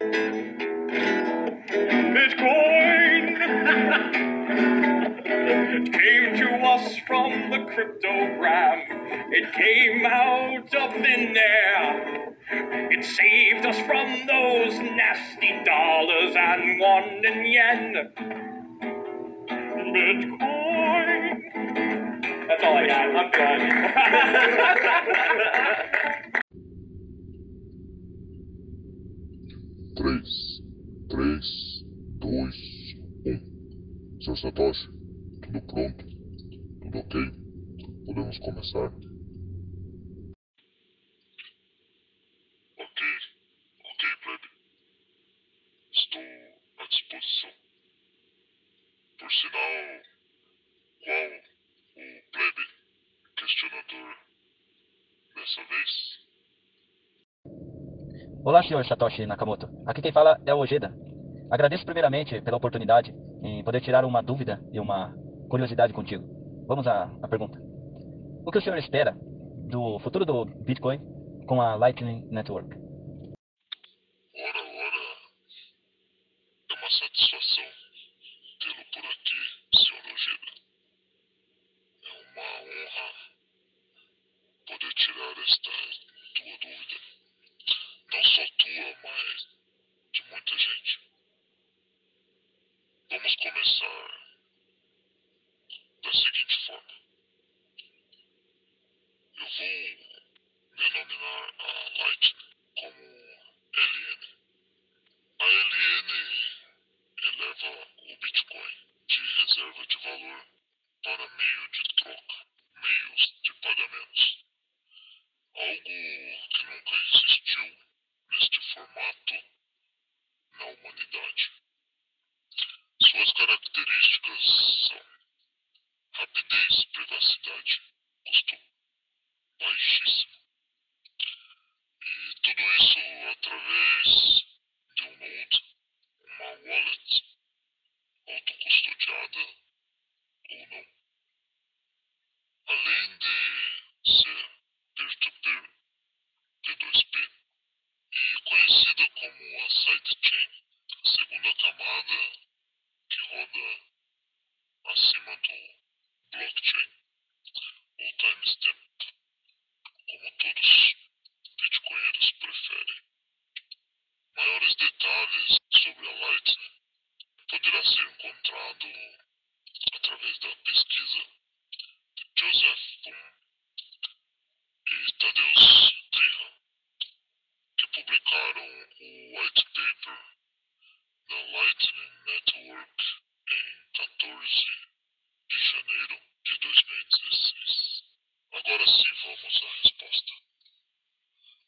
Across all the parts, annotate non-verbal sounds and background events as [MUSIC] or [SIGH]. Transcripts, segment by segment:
Bitcoin It came to us from the cryptogram. It came out of thin air. It saved us from those nasty dollars and one in yen. Bitcoin. That's all I got. I'm done. [LAUGHS] Três, três, dois, um. Seu Satoshi, tudo pronto? Tudo ok? Podemos começar? Ok, ok, plebe. Estou à disposição. Por sinal, qual o plebe questionador dessa vez? Olá, senhor Satoshi Nakamoto. Aqui quem fala é o Ojeda. Agradeço primeiramente pela oportunidade em poder tirar uma dúvida e uma curiosidade contigo. Vamos à, à pergunta. O que o senhor espera do futuro do Bitcoin com a Lightning Network? Ora, ora, é uma satisfação tê-lo por aqui, senhor Ojeda. É uma honra poder tirar esta tua dúvida. Não só tua, mas de muita gente. Vamos começar da seguinte forma. Eu vou denominar a Lightning como Daddy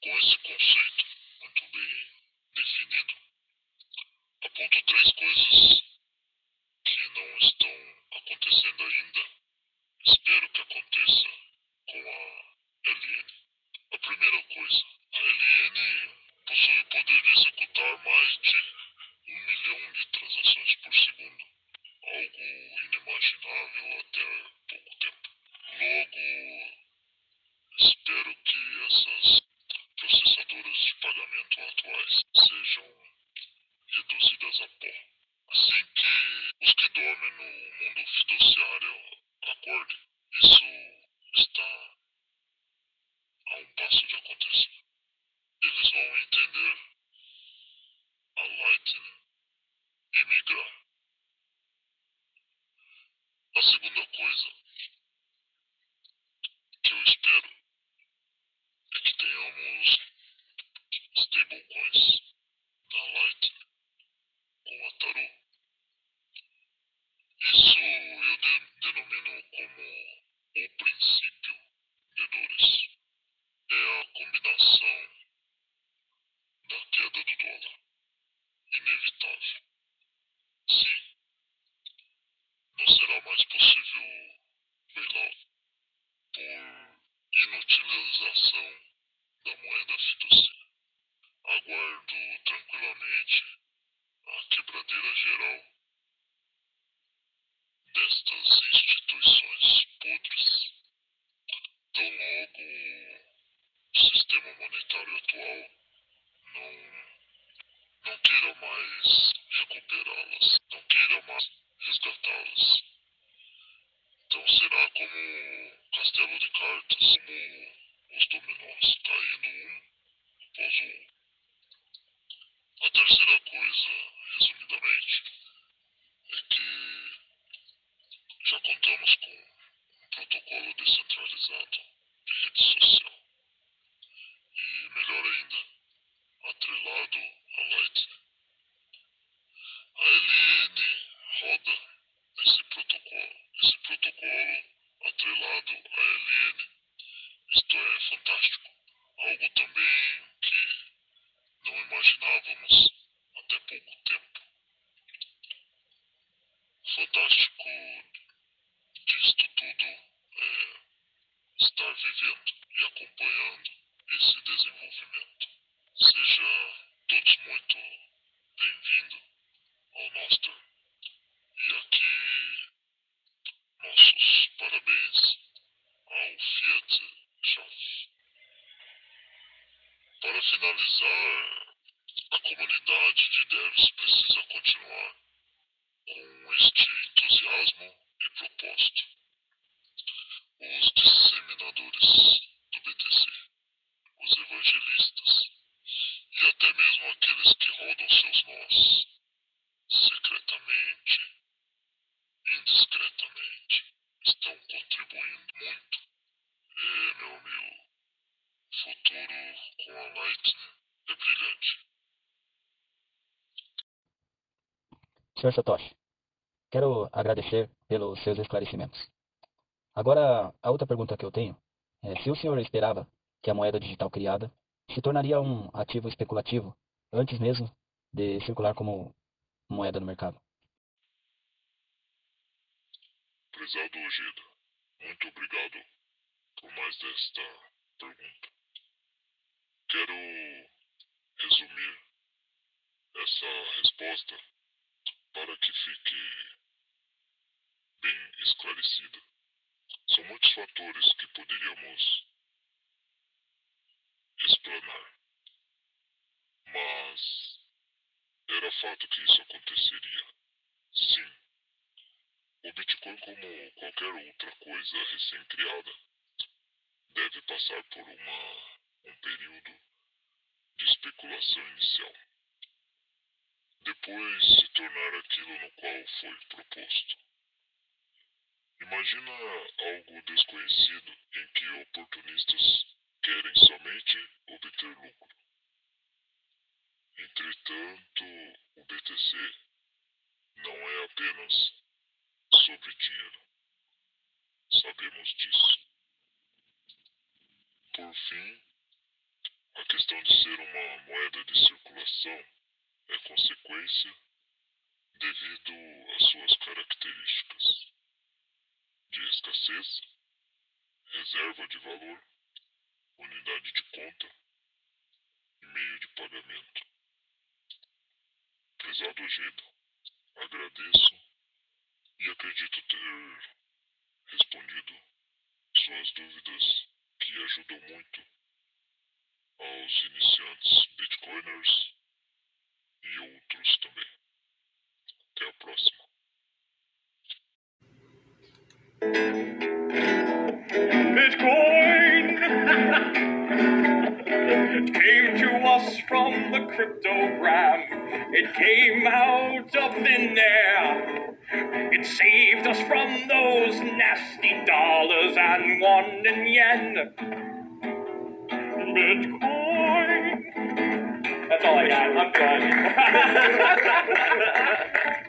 Com esse conceito muito bem definido, aponto três coisas que não estão acontecendo ainda. Espero que aconteça com a LN. A primeira coisa, a LN possui o poder de executar mais de um milhão de transações por segundo, algo inimaginável até pouco tempo. Logo, espero que essas processadoras de pagamento atuais sejam reduzidas a pó. Assim dormem no mundo fiduciário acordem, isso está utilização da moeda fiducia. Aguardo tranquilamente a quebradeira geral destas instituições podres. Tão logo o sistema monetário atual não, não queira mais recuperá-las, não queira mais resgatá-las. Então será como Castelo de cartas, como os dominós, tá caindo um após o outro. A terceira coisa, resumidamente, é que já contamos com um protocolo descentralizado de rede social. E melhor ainda, atrelado a Lightning. Fantástico disto tudo é estar vivendo e acompanhando esse desenvolvimento. Seja todos muito bem-vindos ao Nostr. E aqui nossos parabéns ao Fiat Schaff. Para finalizar, a comunidade de devs precisa continuar com este entusiasmo e propósito. Os disseminadores do BTC, os evangelistas e até mesmo aqueles que rodam seus nós, secretamente, indiscretamente, estão contribuindo muito. É, meu amigo, futuro com a Lightning é brilhante. Sr. Satoshi, quero agradecer pelos seus esclarecimentos. Agora, a outra pergunta que eu tenho é se o senhor esperava que a moeda digital criada se tornaria um ativo especulativo antes mesmo de circular como moeda no mercado. Prezado Ojeda, muito obrigado por mais desta pergunta. Quero resumir essa resposta para que fique bem esclarecida. São muitos fatores que poderíamos explanar, mas era fato que isso aconteceria. Sim, o Bitcoin, como qualquer outra coisa recém-criada, deve passar por uma, um período de especulação inicial. Depois se tornar aquilo no qual foi proposto. Imagina algo desconhecido em que oportunistas querem somente obter lucro. Entretanto, o BTC não é apenas sobre dinheiro. Sabemos disso. Por fim, questão de ser uma moeda de circulação é consequência devido às suas características de escassez, reserva de valor, unidade de conta e meio de pagamento. Prezado Ojeda, agradeço e acredito ter respondido suas dúvidas que ajudam muito aos iniciantes bitcoiners e outros também. Até a próxima. Bitcoin [LAUGHS] came to us from the cryptogram. It came out of thin air. It saved us from those nasty dollars and in yen. Bitcoin. That's all I got. I'm done. [LAUGHS]